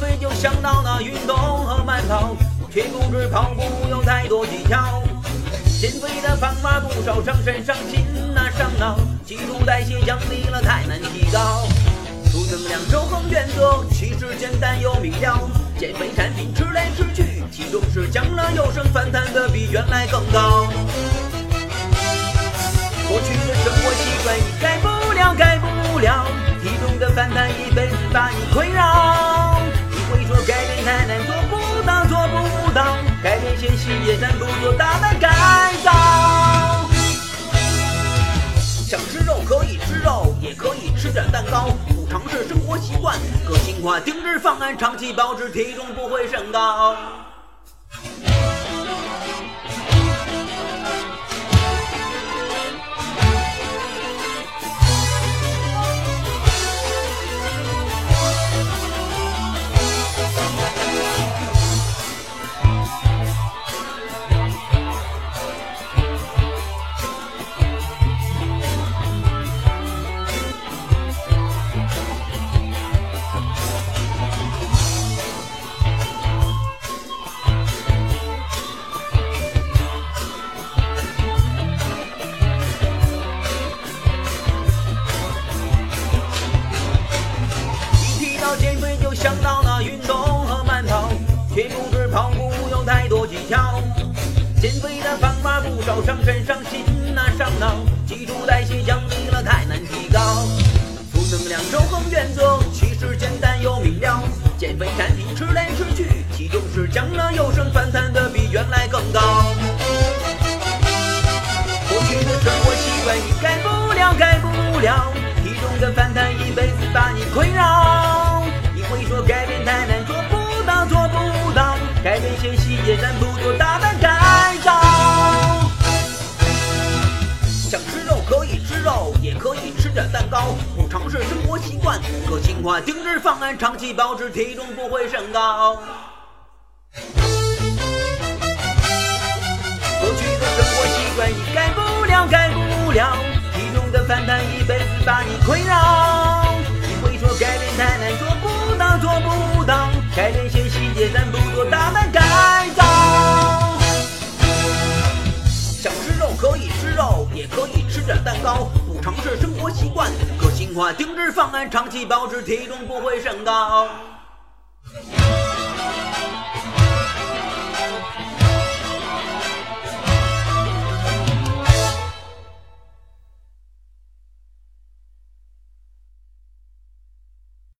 减肥就想到那运动和慢跑，却不知跑步有太多技巧。减肥的方法不少，伤身伤心那伤脑，基础代谢降低了太难提高。储能量守恒原则其实简单又明了，减肥产品吃来吃去，体重是降了又升，反弹的比原来更高。过去的生活习惯你改不了，改不了，体重的反弹一辈子把你困扰。高，不尝试生活习惯，个性化定制方案，长期保持体重不会升高。减肥就想到那运动和慢跑，却不知跑步有太多技巧。减肥的方法不少，伤身伤心那伤脑，基础代谢降低了太难提高。负能量守恒原则其实简单又明了，减肥产品吃来吃去，体重是降了又升，反弹的比原来更高。过去的生活习惯你改不了，改不了，体重的反弹一变些细节，咱不做大的改造。想吃肉可以吃肉，也可以吃点蛋糕，不尝试生活习惯，个性化定制方案，长期保持体重不会升高。过去的生活习惯你改不了，改不了，体重的反弹一辈子把你困扰。生活习惯，个性化定制方案，长期保持体重不会升高。